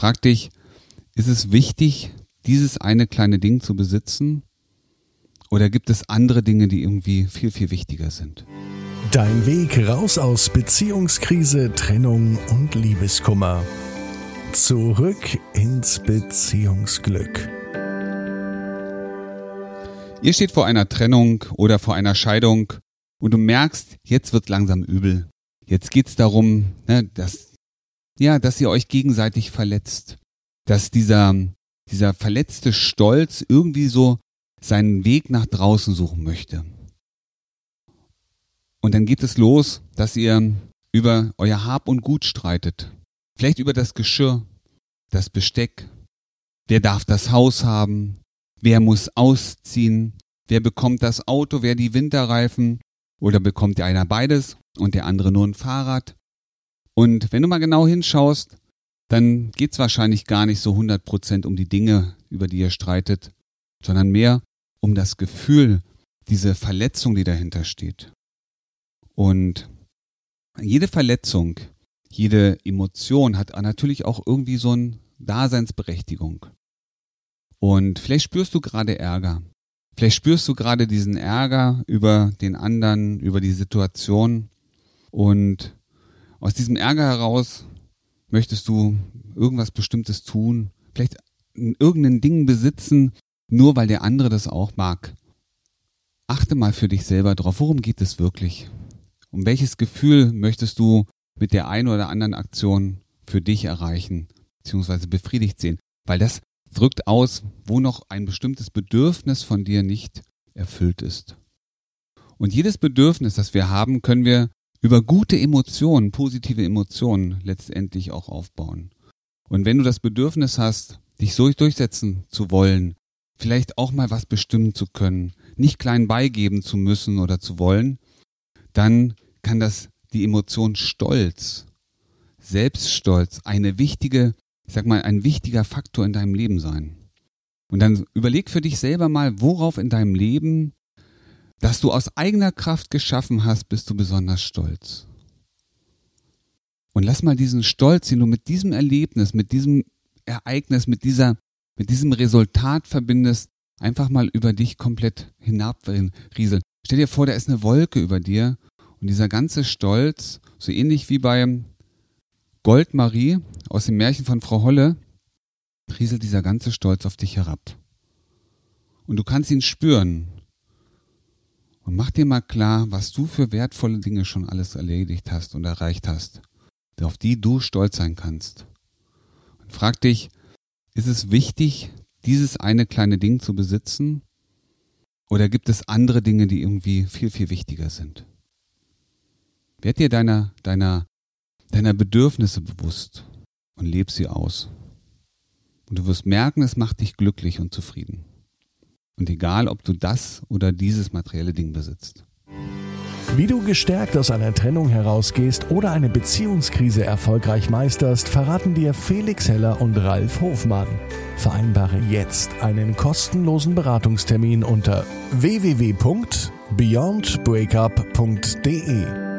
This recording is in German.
Frag dich, ist es wichtig, dieses eine kleine Ding zu besitzen? Oder gibt es andere Dinge, die irgendwie viel, viel wichtiger sind? Dein Weg raus aus Beziehungskrise, Trennung und Liebeskummer. Zurück ins Beziehungsglück. Ihr steht vor einer Trennung oder vor einer Scheidung und du merkst, jetzt wird langsam übel. Jetzt geht's darum, ne, dass, ja, dass ihr euch gegenseitig verletzt. Dass dieser, dieser verletzte Stolz irgendwie so seinen Weg nach draußen suchen möchte. Und dann geht es los, dass ihr über euer Hab und Gut streitet. Vielleicht über das Geschirr, das Besteck. Wer darf das Haus haben? Wer muss ausziehen? Wer bekommt das Auto? Wer die Winterreifen? Oder bekommt der einer beides und der andere nur ein Fahrrad? Und wenn du mal genau hinschaust, dann geht's wahrscheinlich gar nicht so 100% um die Dinge, über die ihr streitet, sondern mehr um das Gefühl, diese Verletzung, die dahinter steht. Und jede Verletzung, jede Emotion hat natürlich auch irgendwie so eine Daseinsberechtigung. Und vielleicht spürst du gerade Ärger. Vielleicht spürst du gerade diesen Ärger über den anderen, über die Situation. Und aus diesem Ärger heraus möchtest du irgendwas Bestimmtes tun, vielleicht irgendein Ding besitzen, nur weil der andere das auch mag. Achte mal für dich selber drauf, worum geht es wirklich? Um welches Gefühl möchtest du mit der einen oder anderen Aktion für dich erreichen, beziehungsweise befriedigt sehen? Weil das drückt aus, wo noch ein bestimmtes Bedürfnis von dir nicht erfüllt ist. Und jedes Bedürfnis, das wir haben, können wir über gute Emotionen, positive Emotionen letztendlich auch aufbauen. Und wenn du das Bedürfnis hast, dich so durchsetzen zu wollen, vielleicht auch mal was bestimmen zu können, nicht klein beigeben zu müssen oder zu wollen, dann kann das die Emotion Stolz, Selbststolz eine wichtige, ich sag mal, ein wichtiger Faktor in deinem Leben sein. Und dann überleg für dich selber mal, worauf in deinem Leben, das du aus eigener Kraft geschaffen hast, bist du besonders stolz. Und lass mal diesen Stolz, den du mit diesem Erlebnis, mit diesem Ereignis, mit dieser mit diesem Resultat verbindest, einfach mal über dich komplett hinabrieseln. Stell dir vor, da ist eine Wolke über dir und dieser ganze Stolz, so ähnlich wie bei Goldmarie aus dem Märchen von Frau Holle, rieselt dieser ganze Stolz auf dich herab. Und du kannst ihn spüren. Und mach dir mal klar, was du für wertvolle Dinge schon alles erledigt hast und erreicht hast, auf die du stolz sein kannst. Und frag dich, ist es wichtig, dieses eine kleine Ding zu besitzen? Oder gibt es andere Dinge, die irgendwie viel, viel wichtiger sind? Werd dir deiner, deiner, deiner Bedürfnisse bewusst und leb sie aus. Und du wirst merken, es macht dich glücklich und zufrieden. Und egal, ob du das oder dieses materielle Ding besitzt. Wie du gestärkt aus einer Trennung herausgehst oder eine Beziehungskrise erfolgreich meisterst, verraten dir Felix Heller und Ralf Hofmann. Vereinbare jetzt einen kostenlosen Beratungstermin unter www.beyondbreakup.de.